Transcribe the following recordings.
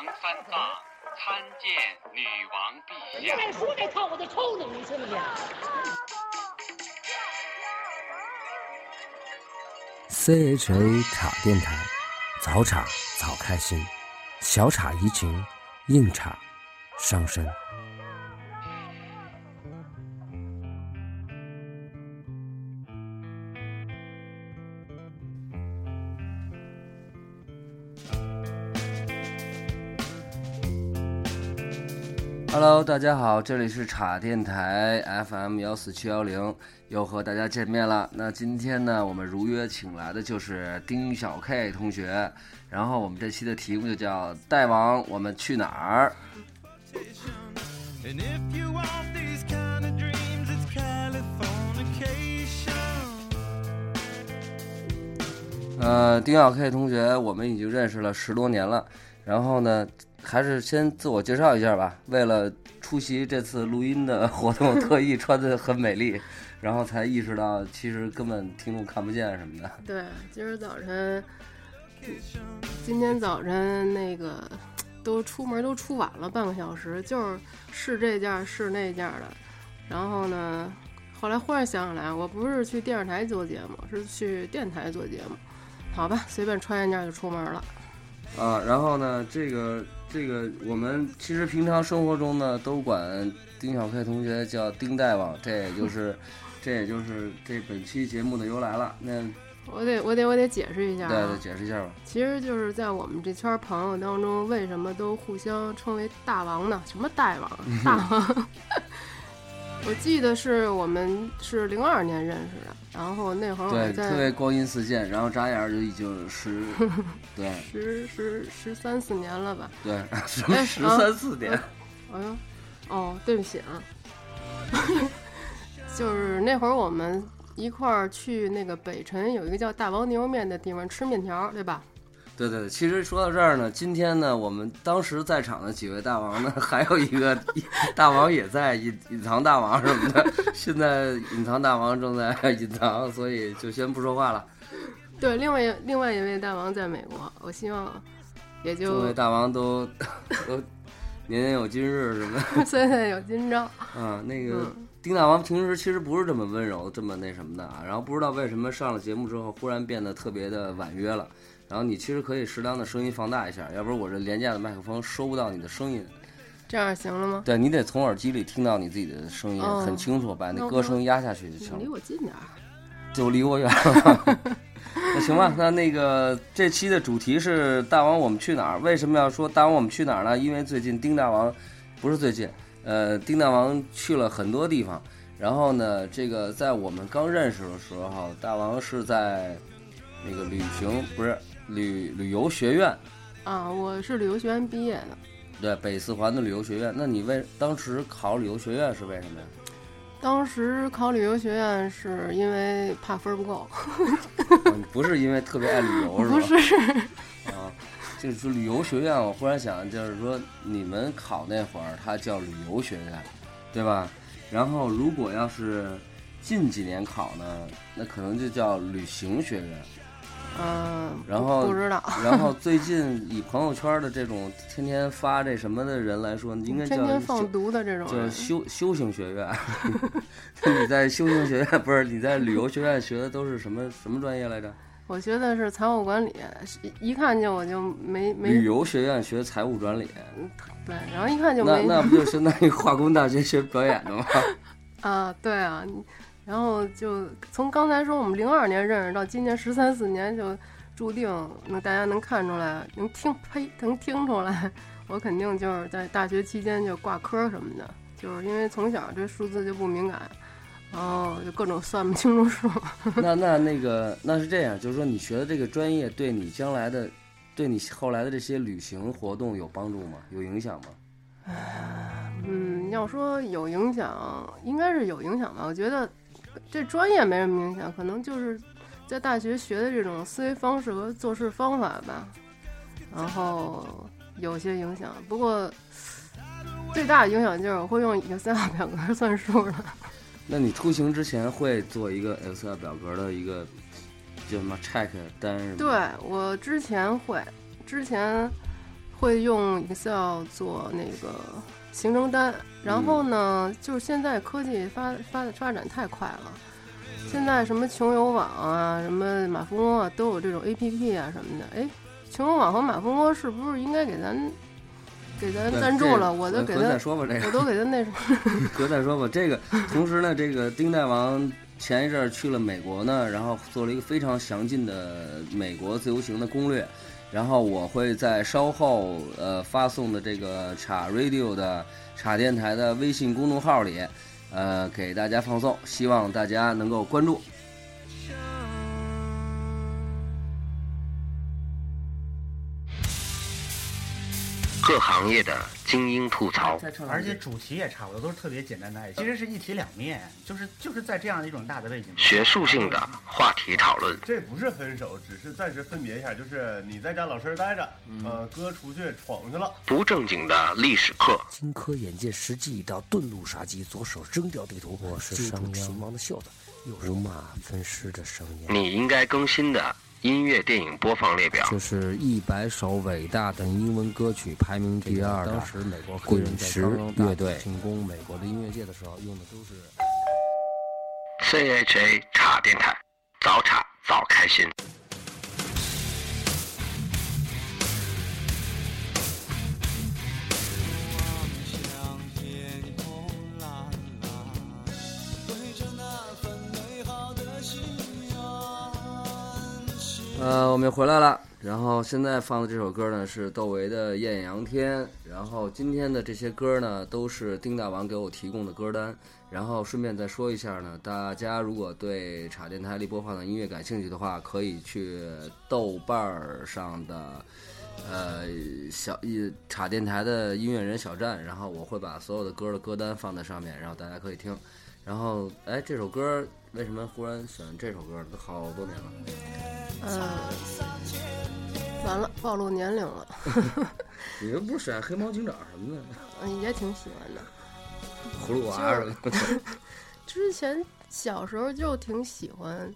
王三藏参见女王陛下。再说这套我就抽你，你信不信？CHA 茶电台，早茶早开心，小茶怡情，硬茶伤身。Hello，大家好，这里是茶电台 FM 幺四七幺零，又和大家见面了。那今天呢，我们如约请来的就是丁小 K 同学，然后我们这期的题目就叫“大王，我们去哪儿 And if you want these kind of dreams, it's Californication. ”？呃，丁小 K 同学，我们已经认识了十多年了，然后呢，还是先自我介绍一下吧。为了出席这次录音的活动，特意穿的很美丽，然后才意识到其实根本听众看不见什么的。对，今儿早晨，今天早晨那个都出门都出晚了半个小时，就是试这件儿试那件儿的。然后呢，后来忽然想起来，我不是去电视台做节目，是去电台做节目。好吧，随便穿一件就出门了。啊，然后呢，这个这个，我们其实平常生活中呢，都管丁小佩同学叫丁大王，这也就是，这也就是这本期节目的由来了。那我得我得我得解释一下对解释一下吧。其实就是在我们这圈朋友当中，为什么都互相称为大王呢？什么大王？大王。我记得是我们是零二年认识的，然后那会儿我对，特别光阴似箭，然后眨眼儿就已经十，对十十十三四年了吧？对，什么哎十啊三四年，哎呦，哦，对不起啊，就是那会儿我们一块儿去那个北辰有一个叫大王牛肉面的地方吃面条，对吧？对对对，其实说到这儿呢，今天呢，我们当时在场的几位大王呢，还有一个大王也在隐隐藏大王什么的，现在隐藏大王正在 隐藏，所以就先不说话了。对，另外一另外一位大王在美国，我希望也诸就位大王都都 年年有今日什么岁岁有今朝。嗯，那个嗯丁大王平时其实不是这么温柔、这么那什么的啊，然后不知道为什么上了节目之后忽然变得特别的婉约了。然后你其实可以适当的声音放大一下，要不然我这廉价的麦克风收不到你的声音。这样行了吗？对你得从耳机里听到你自己的声音哦很清楚，把那那歌声压下去就行了。我近点儿。就离我远了。那行吧，那那个这期的主题是大王我们去哪儿？为什么要说大王我们去哪儿呢？因为最近丁大王不是最近，呃，丁大王去了很多地方。然后呢，这个在我们刚认识的时候，大王是在那个旅行不是旅旅游学院，啊，我是旅游学院毕业的。对北四环的旅游学院。那你为当时考旅游学院是为什么呀？当时考旅游学院是因为怕分不够，哦你不是因为特别爱旅游是吧？不是，啊，就是旅游学院，我忽然想，就是说你们考那会儿，它叫旅游学院，对吧？然后如果要是近几年考呢，那可能就叫旅行学院。嗯，然后不知道，然后最近以朋友圈的这种天天发这什么的人来说，应该叫天天放毒的这种叫人，修修行学院。你在修行学院不是你在旅游学院学的都是什么什么专业来着？我学的是财务管理，一一看见我就没没旅游学院学财务管理。对，然后一看就那没那不就相当于化工大学学表演的吗？啊，对啊，你然后就从刚才说我们零二年认识到今年十三四年，就注定那大家能看出来，能听呸，能听出来，我肯定就是在大学期间就挂科什么的，就是因为从小对数字就不敏感，然后就各种算不清楚数。那那那个那是这样，就是说你学的这个专业对你将来的，对你后来的这些旅行活动有帮助吗？有影响吗？嗯，要说有影响，应该是有影响吧。我觉得这专业没什么影响，可能就是在大学学的这种思维方式和做事方法吧，然后有些影响。不过最大的影响就是我会用 Excel 表格算数了。那你出行之前会做一个 Excel 表格的一个叫什么 check 单是吗？对我之前会，之前会用 Excel 做那个行程单，然后呢，就是现在科技发发发展太快了，现在什么穷游网啊，什么马蜂窝啊，都有这种 APP 啊什么的。哎，穷游网和马蜂窝是不是应该给咱给咱赞助了？我都给他再，说吧，这个我都给他那什么。隔再说吧。这个同时呢，这个丁大王前一阵儿去了美国呢，然后做了一个非常详尽的美国自由行的攻略。然后我会在稍后呃发送的这个叉 radio 的叉电台的微信公众号里，呃给大家放送，希望大家能够关注。各行业的精英吐槽，而且主题也差不多，都是特别简单的爱情，其实是一体两面，就是就是在这样一种大的背景，学术性的话题讨论，这不是分手，只是暂时分别一下，就是你在家老实待着，呃，哥出去闯去了。不正经的历史课，荆轲眼见时机已到，遁入杀机，左手扔掉地图，我是商鞅秦王的袖子，右手五马分尸的声音。嗯你应该更新的音乐电影播放列表，就是一百首伟大的英文歌曲排名第二的。当时美国黑人在滚石乐队进攻美国的音乐界的时候，用的都是。CHA 茶电台，早茶早开心。呃，我们又回来了。然后现在放的这首歌呢是窦唯的《艳阳天》。然后今天的这些歌呢都是丁大王给我提供的歌单。然后顺便再说一下呢，大家如果对茶电台里播放的音乐感兴趣的话，可以去豆瓣儿上的呃小一插电台的音乐人小站，然后我会把所有的歌的歌单放在上面，然后大家可以听。然后哎，这首歌为什么忽然选这首歌呢？都好多年了。嗯，完了，暴露年龄了。你又不是选黑猫警长什么的，嗯，也挺喜欢的。葫芦娃什么的。之前小时候就挺喜欢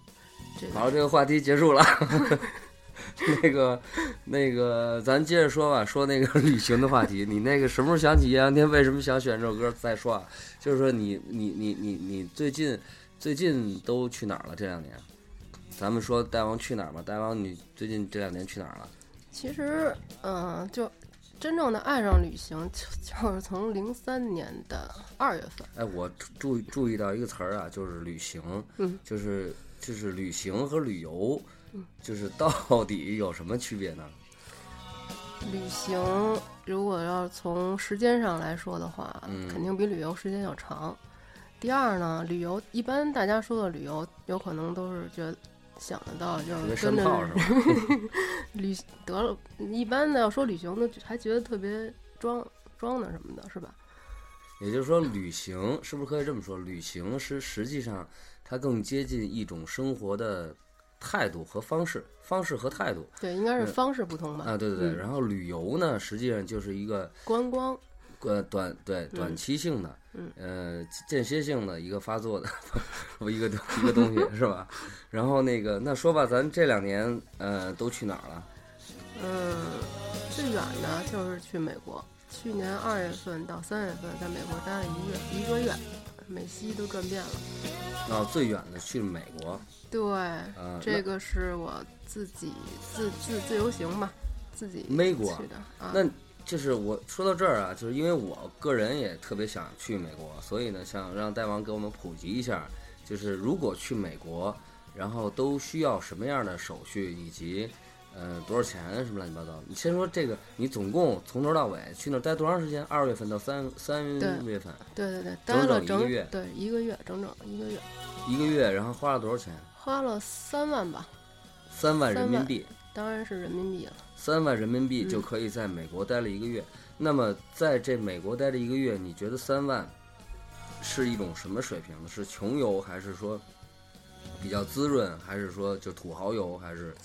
这个好，个。这个话题结束了。那个，那个，咱接着说吧，说那个旅行的话题。你那个什么时候想起艳阳天？为什么想选这首歌？再说啊，就是说你你你你你最近最近都去哪儿了？这两年，咱们说大王去哪儿吧。大王，你最近这两年去哪儿了？其实，嗯、就真正的爱上旅行，就就是从零三年的二月份。哎，我注注意到一个词儿啊，就是旅行，嗯，就是就是旅行和旅游，就是到底有什么区别呢？旅行如果要从时间上来说的话，嗯肯定比旅游时间要长。第二呢，旅游一般大家说的旅游，有可能都是觉得想得到就是跟着深炮是吧？旅得了，一般的要说旅行的，还觉得特别装装的什么的，是吧？也就是说，旅行是不是可以这么说？旅行是实际上它更接近一种生活的态度和方式，方式和态度对，应该是嗯方式不同吧？啊，对对对。嗯然后旅游呢，实际上就是一个观光，呃短对短期性的，嗯呃间歇性的一个发作的 一个一个东西 是吧？然后那个那说吧，咱这两年呃都去哪儿了？嗯，最远的就是去美国，去年二月份到三月份在美国待了一月一个月，美西都转遍了。啊，最远的去了美国，对，呃，这个是我自己自自自由行嘛，自己美国去的啊。那就是我说到这儿啊，就是因为我个人也特别想去美国，所以呢，想让大王给我们普及一下，就是如果去美国，然后都需要什么样的手续，以及呃多少钱什么乱七八糟。你先说这个，你总共从头到尾去那儿待多长时间？二月份到三三月份，对对对，整待了整整一个月对一个月，整整一个月，一个月，然后花了多少钱？花了三万吧，三万人民币。当然是人民币了。三万人民币嗯就可以在美国待了一个月。那么在这美国待了一个月，你觉得三万是一种什么水平呢？是穷游，还是说比较滋润，还是说就土豪游，还是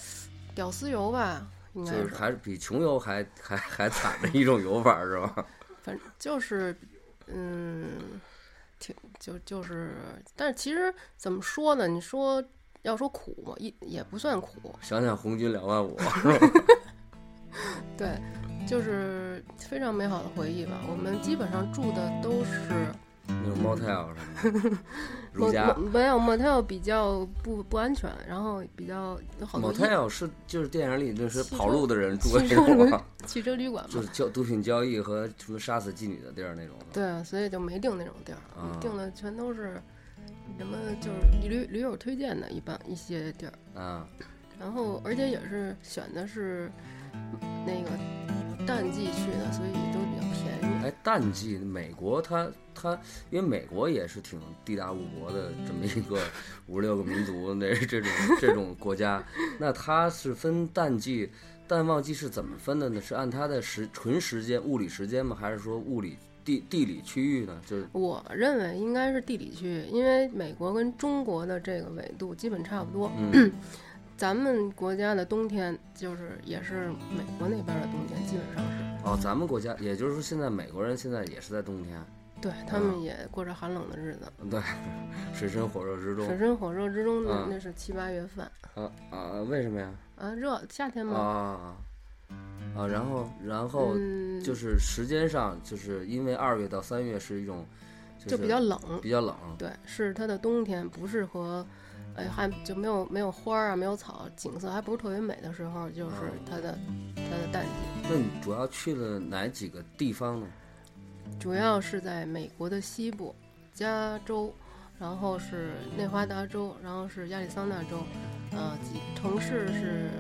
屌丝游吧，应该就是还是比穷游还还还惨的一种游法是吧？反正就是，嗯，挺就就是，但是其实怎么说呢？你说要说苦嘛，一也不算苦，想想红军两万五 是吧？对，就是非常美好的回忆吧。我们基本上住的都是那种 motel 什么的，如家。没有 motel 比较不不安全，然后比较有好多 motel 是就是电影里就是跑路的人住的那种啊，汽车旅馆嘛就是。交毒品交易和什么杀死妓女的地儿那种的。对啊，所以就没定那种地儿，啊订的全都是什么就是驴驴友推荐的一般一些地儿。啊，然后而且也是选的是那个淡季去的，所以都比较便宜。哎，淡季美国它它，因为美国也是挺地大物博的这么一个五六个民族那这种这种国家，那它是分淡季、淡旺季是怎么分的呢？是按它的时纯时间物理时间吗？还是说物理地地理区域呢？就是我认为应该是地理区域，因为美国跟中国的这个纬度基本差不多。嗯 咱们国家的冬天就是也是美国那边的冬天，基本上是哦，咱们国家也就是说现在美国人现在也是在冬天，对他们也过着寒冷的日子，对，水深火热之中水深火热之中呢嗯，那是七八月份啊啊，为什么呀？啊，热夏天嘛，啊啊，然后然后嗯就是时间上，就是因为二月到三月是一种，就比较冷，比较冷，对，是它的冬天，不适合，哎，还就没有没有花儿啊，没有草，景色还不是特别美的时候，就是它的它的淡季。那你主要去了哪几个地方呢？主要是在美国的西部，加州，然后是内华达州，然后是亚利桑那州，呃，几城市是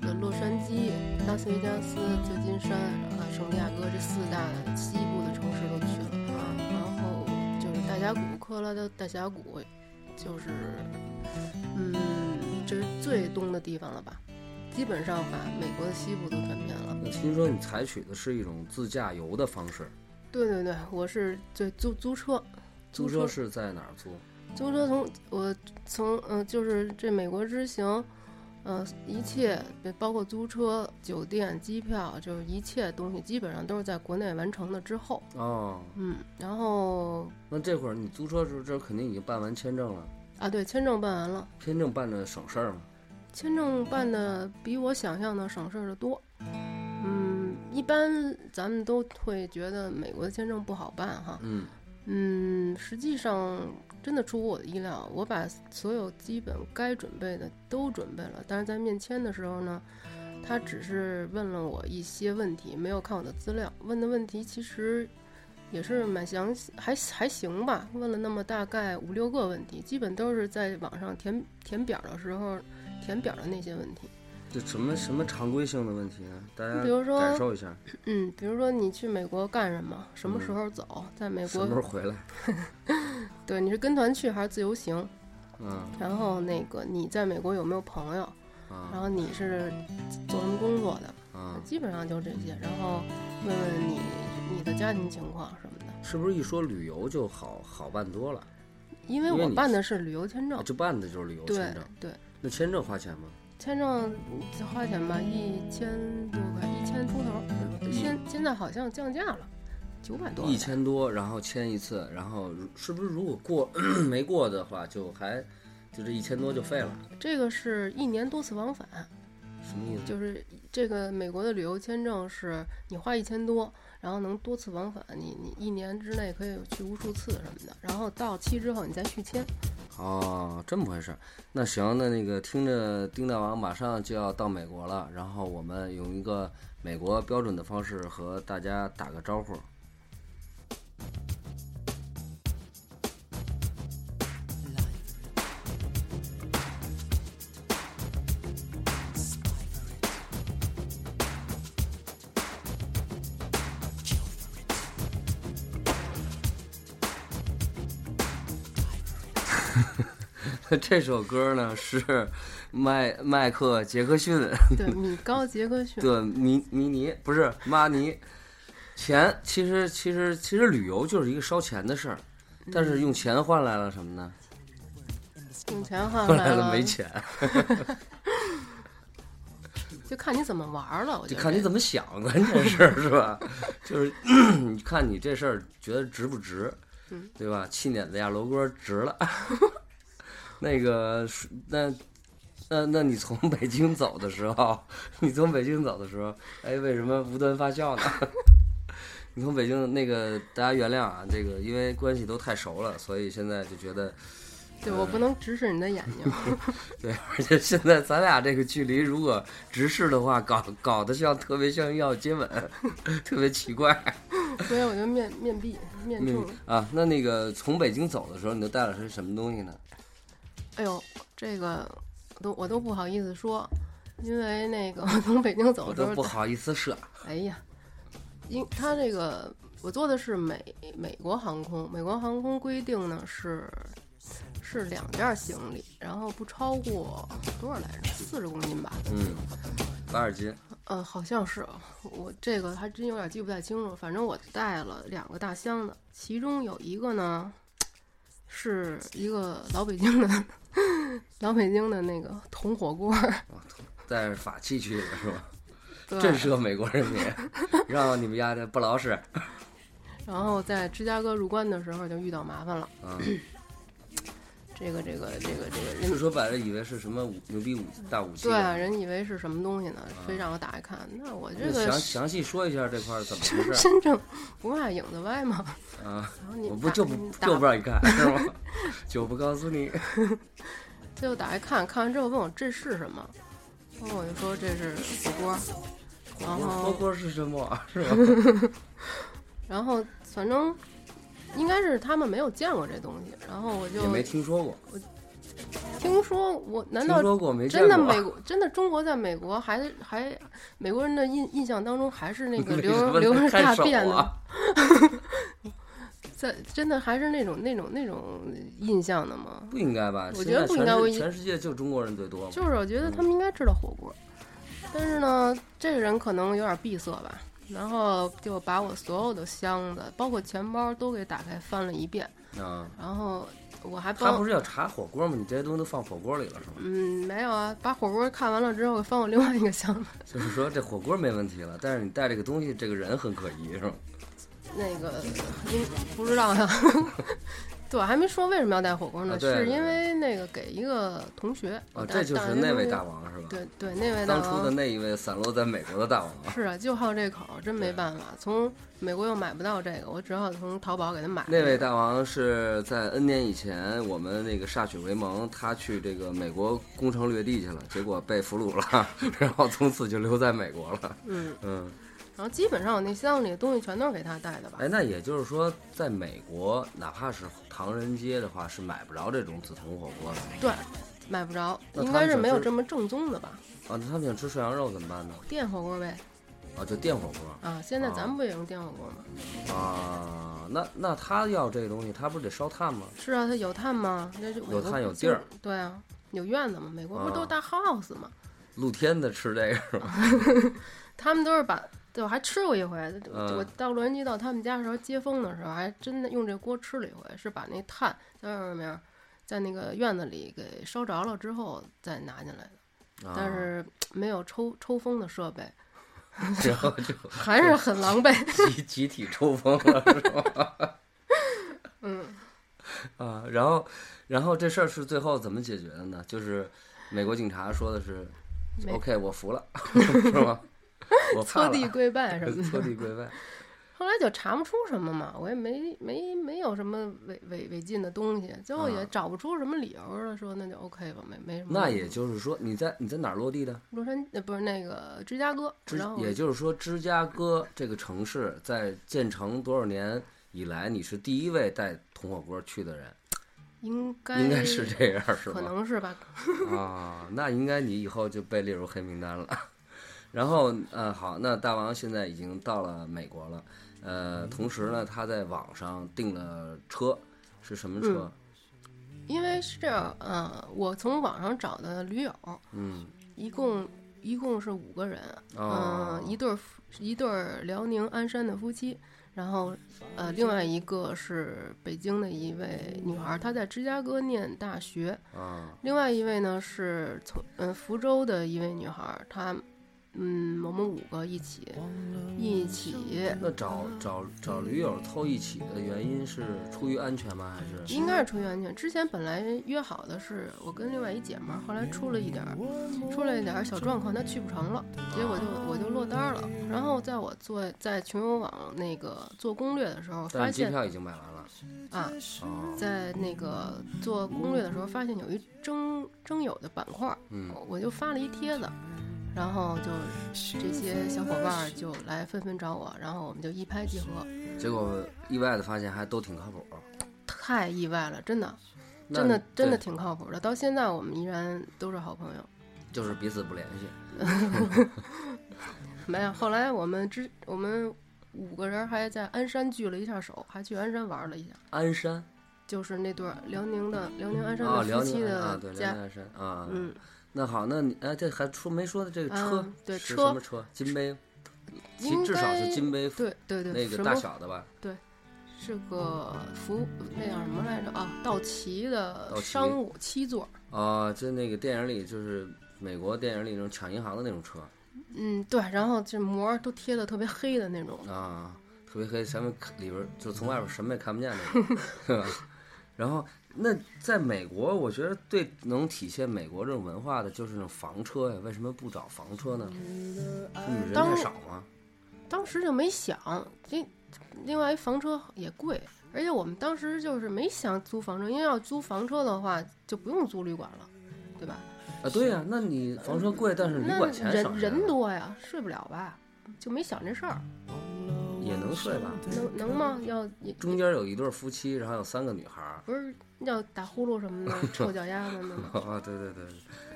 呃洛杉矶、拉斯维加斯、旧金山、呃圣地亚哥这四大西部的城市都去了，然后就是大峡谷，科罗拉多大峡谷，就是嗯，这是最东的地方了吧？基本上把美国的西部都转遍了。我听说你采取的是一种自驾游的方式，对对对，我是就租租车，租车是在哪儿租？租车从我从嗯、呃就是这美国之行，呃，一切包括租车、酒店、机票，就是一切东西基本上都是在国内完成的之后，哦，嗯，然后那这会儿你租车时候，这肯定已经办完签证了，啊，对，签证办完了，签证办的省事儿吗？签证办的比我想象的省事儿的多。嗯，一般咱们都会觉得美国的签证不好办哈。嗯嗯，实际上真的出乎我的意料，我把所有基本该准备的都准备了，但是在面签的时候呢，他只是问了我一些问题，没有看我的资料，问的问题其实也是蛮详细，还还行吧，问了那么大概五六个问题，基本都是在网上填填表的时候填表的那些问题。这什么什么常规性的问题呢？大家比如说感受一下，嗯，比如说你去美国干什么？什么时候走？在美国什么时候回来？对，你是跟团去还是自由行？嗯然后那个你在美国有没有朋友？然啊后你是做什么工作的？啊，基本上就这些。然后问问你你的家庭情况什么的。是不是一说旅游就好好办多了？因为我办的是旅游签证啊，，就办的就是旅游签证。对，那签证花钱吗？签证花钱吧，一千多块，一千出头。现现在好像降价了，九百多。一千多，然后签一次，然后如是不是如果过 没过的话，就还就这一千多就废了？这个是一年多次往返，什么意思？就是这个美国的旅游签证是你花一千多，然后能多次往返，你你一年之内可以去无数次什么的，然后到期之后你再续签。哦，这么回事儿。那行，那那个听着，丁大王马上就要到美国了，然后我们用一个美国标准的方式和大家打个招呼。这首歌呢是麦麦克杰克逊对，米高杰克逊。对米米尼，不是马尼。钱其实其实其实旅游就是一个烧钱的事儿，但是用钱换来了什么呢？用钱换换来来了没钱 就看你怎么玩了。我就看你怎么想，关键是是吧？就是 你看你这事儿觉得值不值，嗯对吧？气碾子压楼锅值了。那个是那那那你从北京走的时候，你从北京走的时候，哎，为什么无端发笑呢？你从北京那个，大家原谅啊，这个因为关系都太熟了，所以现在就觉得，对我不能直视你的眼睛。对，而且现在咱俩这个距离，如果直视的话，搞搞得像特别像要接吻，特别奇怪。所以我就面面壁面嗯冲。啊，那那个从北京走的时候，你都带了些什么东西呢？哎呦，这个我都我都不好意思说，因为那个我从北京走的时候，都不好意思说。哎呀，因他这个我坐的是美美国航空，美国航空规定呢是是两件行李，然后不超过多少来着，四十公斤吧。嗯，八十斤。呃，好像是我这个还真有点记不太清楚，反正我带了两个大箱子，其中有一个呢是一个老北京的老北京的那个铜火锅儿，带着法器去的是吧？震慑美国人民，让你们家的不老实。然后在芝加哥入关的时候就遇到麻烦了。啊，这个这个这个这个人是说白了以为是什么武牛逼武大武器？对啊，人以为是什么东西呢，非让我打开看。那我这个详详细说一下这块儿怎么回事真正不怕影子歪吗。啊？然后你我不就不就不让你看是吗？就不告诉你。最后打开看看完之后问我这是什么，然后我就说这是火锅，然后火后锅是什么？是吧？然后反正应该是他们没有见过这东西，然后我就也没听说过，我听说我难道说过没真的美国真的中国在美国还还美国人的印印象当中还是那个 为留留着大辫子啊，在真的还是那种那种那种印象的吗？不应该吧？我觉得不应该全世界就中国人最多。就是我觉得他们应该知道火锅，但是呢，这个人可能有点闭塞吧，然后就把我所有的箱子，包括钱包都给打开翻了一遍，啊，然后我还他不是要查火锅吗？你这些东西都放火锅里了是吗？嗯没有啊，把火锅看完了之后翻我另外一个箱子，就是说这火锅没问题了，但是你带这个东西，这个人很可疑是吗？那个应不知道呀。对，还没说为什么要带火锅呢？是因为那个给一个同学啊，这就是那位大王是吧？对对，那位大当初的那一位散落在美国的大王啊。是啊，就好这口，真没办法。从美国又买不到这个，我只好从淘宝给他买。那位大王是在 N 年以前，我们那个歃血为盟，他去这个美国攻城略地去了，结果被俘虏了，然后从此就留在美国了。嗯，嗯，然后基本上我那箱子里的东西全都是给他带的吧？哎，那也就是说，在美国，哪怕是唐人街的话，是买不着这种紫铜火锅的对，买不着，应该是没有这么正宗的吧？啊。那他们想吃涮羊肉怎么办呢？电火锅呗。啊，就电火锅啊，现在咱们不也用电火锅吗？啊。那那他要这个东西，他不是得烧炭吗？是啊，他有炭吗？那就有炭有地儿。对啊，有院子吗。美国不都啊大 house 吗？露天的吃这个是吧？他们都是把。对，我还吃过一回。嗯我到洛杉矶到他们家的时候，接风的时候，还真的用这锅吃了一回，是把那炭在外面，在那个院子里给烧着了之后再拿进来的。啊但是没有抽抽风的设备，然后就还是很狼狈。集集体抽风了，是吧？嗯，啊，然后，然后这事儿是最后怎么解决的呢？就是美国警察说的是，OK，我服了，是吧？我怕 搓地跪拜什么搓的。地跪拜。后来就查不出什么嘛，我也没没没有什么违违违禁的东西，最后也啊找不出什么理由了，说那就 OK 吧，没没什么。那也就是说，你在你在哪儿落地的？洛杉呃不是那个芝加哥，也就是说，芝加哥这个城市在建成多少年以来，你是第一位带铜火锅去的人，应该应该是这样，是吧？可能是吧。啊，那应该你以后就被列入黑名单了。然后，呃，好，那大王现在已经到了美国了，呃，同时呢，他在网上订了车，是什么车？因为是这样，呃，我从网上找的驴友，嗯，一共一共是五个人，嗯、哦一对一对儿辽宁鞍山的夫妻，然后呃，另外一个是北京的一位女孩，她在芝加哥念大学，啊，另外一位呢是从嗯、福州的一位女孩，她嗯，我们五个一起一起，那找找找驴友凑一起的原因是出于安全吗？还是应该是出于安全。之前本来约好的是我跟另外一姐们儿，后来出了一点儿出了一点儿小状况，她去不成了，结果就我就落单儿了。然后在我做在穷游网那个做攻略的时候，但发现是机票已经买完了？啊，哦，在那个做攻略的时候，发现有一征征友的板块儿，嗯我就发了一帖子，然后就这些小伙伴儿就来纷纷找我，然后我们就一拍即合，结果意外的发现还都挺靠谱。太意外了，真的，真的真的挺靠谱的，到现在我们依然都是好朋友。就是彼此不联系。没有，后来我们之我们五个人还在鞍山聚了一下手，还去鞍山玩了一下，鞍山就是那对儿辽宁的辽宁鞍山啊，的辽夫妻的家啊，对，辽家，宁鞍山啊。嗯，那好，那你哎，这还说没说的这个车嗯对是车什么车？金杯，其至少是金杯对对对，那个大小的吧？对是个福那叫什么来着啊？道奇的商务七座，啊，就那个电影里就是美国电影里那种抢银行的那种车嗯，对，然后这膜都贴的特别黑的那种，啊，特别黑，咱们里边儿就从外边儿什么也看不见那种，是吧？然后那在美国，我觉得最能体现美国这种文化的就是那种房车呀。为什么不找房车呢？人当太少吗？当时就没想，这另外一房车也贵，而且我们当时就是没想租房车，因为要租房车的话就不用租旅馆了，对吧？啊，对呀、那你房车贵，但是旅馆钱省人人多呀，睡不了吧？就没想这事儿，也能睡吧？能能吗？要中间有一对夫妻，然后有三个女孩儿。不是要打呼噜什么的，臭脚丫子呢吗？啊，对对对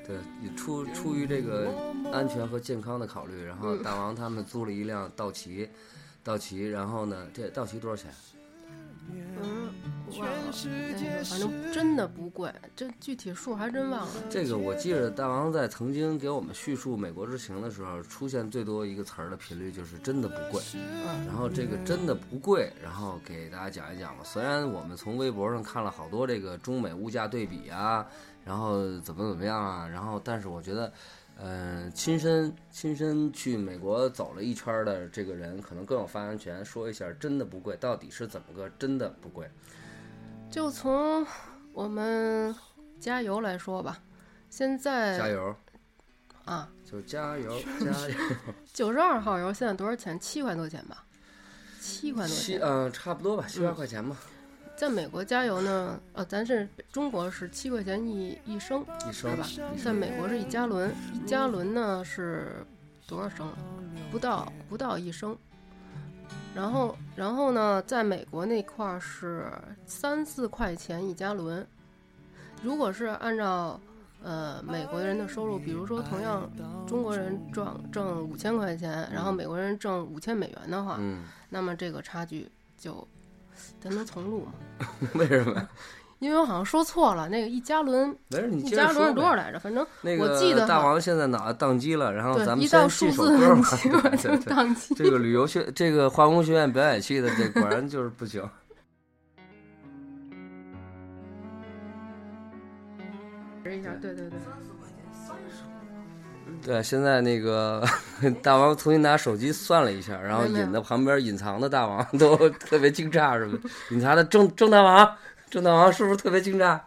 对，你出出于这个安全和健康的考虑，然后大王他们租了一辆道奇，道奇，然后呢，这道奇多少钱？嗯，忘了，那个反正真的不贵，这具体数还真忘了。这个我记着大王在曾经给我们叙述美国之行的时候，出现最多一个词儿的频率就是真的不贵。嗯然后这个真的不贵，然后给大家讲一讲吧。虽然我们从微博上看了好多这个中美物价对比啊，然后怎么怎么样啊，然后但是我觉得，嗯、亲身亲身去美国走了一圈儿的这个人，可能更有发言权，说一下真的不贵，到底是怎么个真的不贵？就从我们加油来说吧，现在加油，啊，就加油加油，九十二号油现在多少钱？七块多钱吧，七块多钱。七嗯、差不多吧，七八块钱吧，在美国加油呢，呃，咱是中国是七块钱一一升，一升是吧？在美国是一加仑，一加仑呢是多少升？不到不到一升。然后然后呢，在美国那块儿是三四块钱一加仑。如果是按照呃美国人的收入，比如说同样中国人赚挣五千块钱，然后美国人挣五千美元的话，嗯，那么这个差距就咱能重录吗？为什么呀？因为我好像说错了，那个一加仑，没事，你一加仑。是多少来着？反正那我记得大王现在脑袋宕机了，然后对咱们一到先数字进首歌吧。问题就对对，宕机。这个旅游学，这个化工学院表演系的，这果然就是不行。一下，对对对，对，现在那个 大王重新拿手机算了一下，然后引的旁边隐藏的大王 都特别惊诧，是吧？隐藏的郑郑大王，郑大王是不是特别惊讶？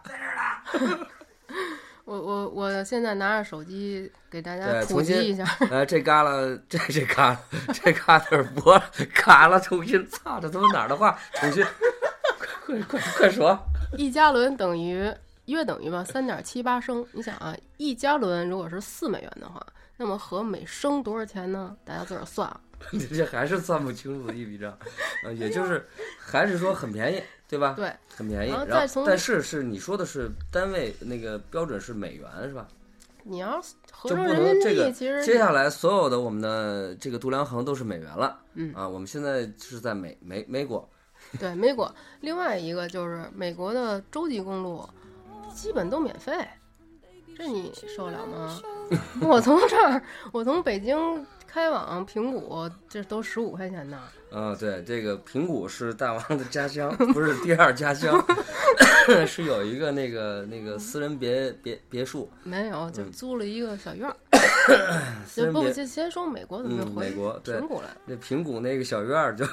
我我我现在拿着手机给大家普及一下，呃，这旮旯，这这旮旯，这旮旯脖 卡了，重新，擦，这他妈哪儿的话？重新，快快快快说！一加仑等于约等于吧三点七八升。你想啊，一加仑如果是四美元的话，那么合每升多少钱呢？大家自个儿算啊。你这还是算不清楚的一笔账，呃，也就是还是说很便宜，对吧？对，很便宜。然后但是是你说的是单位那个标准是美元是吧？你要合就不成人民币，能这个其实接下来所有的我们的这个度量衡都是美元了。嗯啊，我们现在是在美美美国，对美国。另外一个就是美国的洲际公路基本都免费，这你受得了吗？我从这儿，我从北京开往平谷，这都十五块钱呢。啊，对，这个平谷是大王的家乡，不是第二家乡，是有一个那个那个私人别别别墅，没有，就嗯租了一个小院儿。不先先说美国怎么嗯，回美国对平谷来？那平谷那个小院儿就，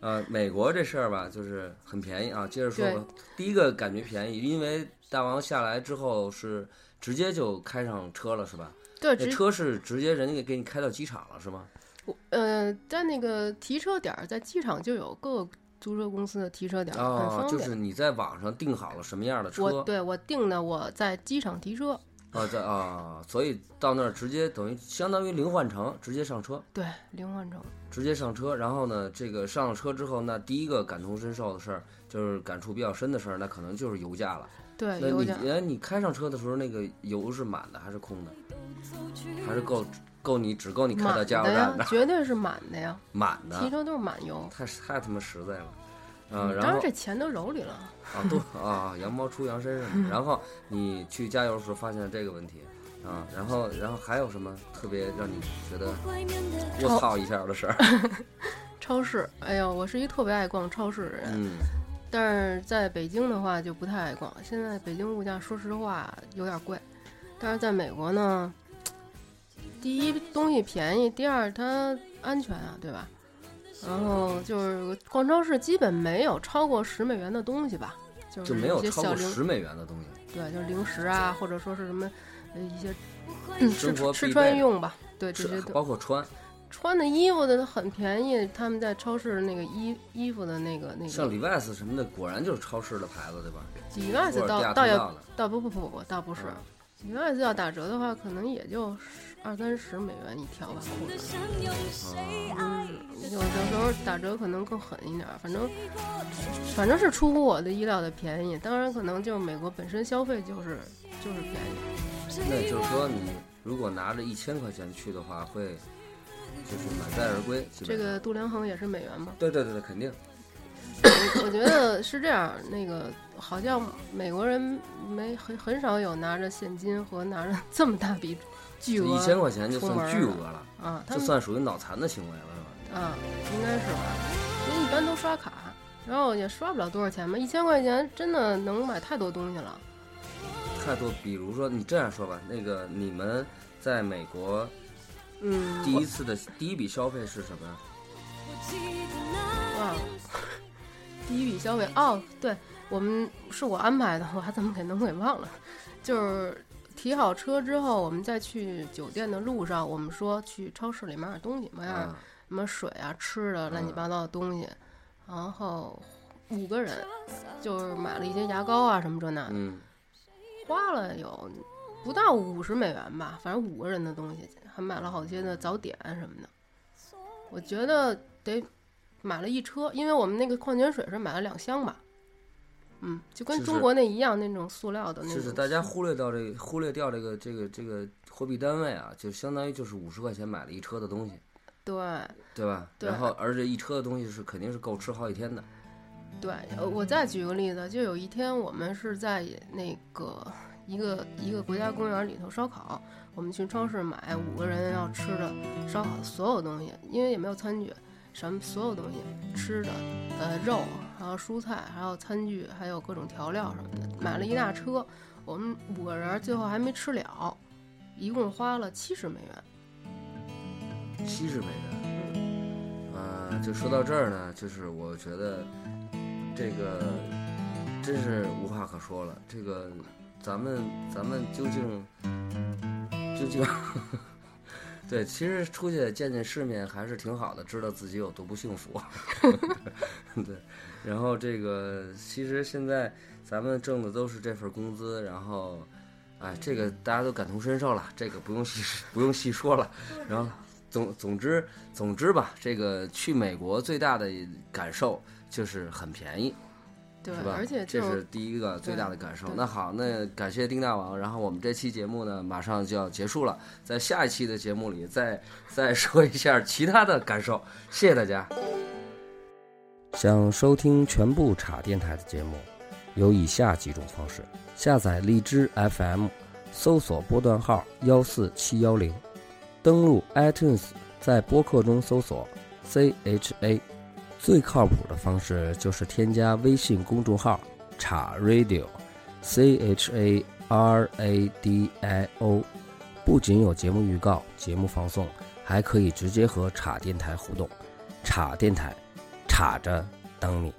呃，美国这事儿吧，就是很便宜啊。接着说吧，第一个感觉便宜，因为大王下来之后是直接就开上车了，是吧？对，车是直接人家给给你开到机场了，是吗？我呃，在那个提车点儿，在机场就有各个租车公司的提车点儿，很哦，方便。就是你在网上订好了什么样的车，我对我订的，我在机场提车，啊，在啊，所以到那儿直接等于相当于零换乘，直接上车，对，零换乘。直接上车。然后呢，这个上了车之后，那第一个感同身受的事儿，就是感触比较深的事儿，那可能就是油价了。对，那你哎，你开上车的时候，那个油是满的还是空的？还是够够你只够你开到加油站的，绝对是满的呀，满的，提车都是满油。太太他妈实在了。啊，当然后然这钱都揉里了。啊，都啊，羊毛出羊身上。然后你去加油的时候发现这个问题，啊，然后然后还有什么特别让你觉得我操一下的事儿？超市，哎呦，我是一特别爱逛超市的人，嗯，但是在北京的话就不太爱逛。现在北京物价说实话有点贵，但是在美国呢，第一东西便宜，第二它安全啊，对吧？然后就是逛超市基本没有超过十美元的东西吧，就没有超过十美元的东西。对，就是零食啊，或者说是什么呃一些嗯吃吃穿用吧，对这些都包括穿，穿的衣服的很便宜，他们在超市那个衣衣服的那个那个像李外斯什么的，果然就是超市的牌子，对吧？里外斯或者地下倒倒也倒不不不不倒不是，里外斯要打折的话，可能也就二三十美元一条吧，裤子。嗯，有的时候打折可能更狠一点儿，反正反正是出乎我的意料的便宜。当然，可能就美国本身消费就是就是便宜。那也就是说，你如果拿着一千块钱去的话，会就是满载而归。这个度量衡也是美元嘛？对对对对，肯定。我我觉得是这样，那个好像美国人没很很少有拿着现金和拿着 这么大笔巨额一千块钱就算巨额了，啊，他这算属于脑残的行为了，是吧？啊，应该是吧？因为一般都刷卡，然后也刷不了多少钱嘛，一千块钱真的能买太多东西了。太多，比如说你这样说吧，那个你们在美国嗯，第一次的第一笔消费是什么？忘了。第一笔消费哦，对我们是我安排的，我还怎么给能给忘了？就是提好车之后，我们在去酒店的路上，我们说去超市里买点东西，买点啊，什么水啊、吃的、乱七八糟的东西，然后五个人就是买了一些牙膏啊什么这那的，嗯，花了有不到五十美元吧，反正五个人的东西，还买了好些的早点什么的。我觉得得买了一车，因为我们那个矿泉水是买了两箱吧，嗯，就跟中国那一样，那种塑料的那种。是是，大家忽略掉这个，忽略掉这个这个这个货币单位啊，就相当于就是五十块钱买了一车的东西，对对吧？对然后而这一车的东西是肯定是够吃好几天的。对，呃我再举个例子，就有一天我们是在那个一个一个国家公园里头烧烤，我们去超市买五个人要吃的烧烤所有东西，因为也没有餐具，什么所有东西吃的，呃肉，还有蔬菜，还有餐具，还有各种调料什么的，买了一大车，我们五个人最后还没吃了，一共花了七十美元。七十美元。啊，就说到这儿呢，就是我觉得这个真是无话可说了。这个咱们咱们究竟究竟 对，其实出去见见世面还是挺好的，知道自己有多不幸福。对，然后这个其实现在咱们挣的都是这份工资，然后。哎，这个大家都感同身受了，这个不用细不用细说了。然后总总之总之吧，这个去美国最大的感受就是很便宜，对是吧？，而且这是第一个最大的感受。那好，那感谢丁大王，然后我们这期节目呢马上就要结束了，在下一期的节目里再再说一下其他的感受。谢谢大家。想收听全部茶电台的节目，有以下几种方式：下载荔枝 FM，搜索波段号幺四七幺零；登录 iTunes，在播客中搜索 CHA。最靠谱的方式就是添加微信公众号“查 Radio”，C H A R A D I O。不仅有节目预告、节目放送，还可以直接和查电台互动。查电台，查着等你。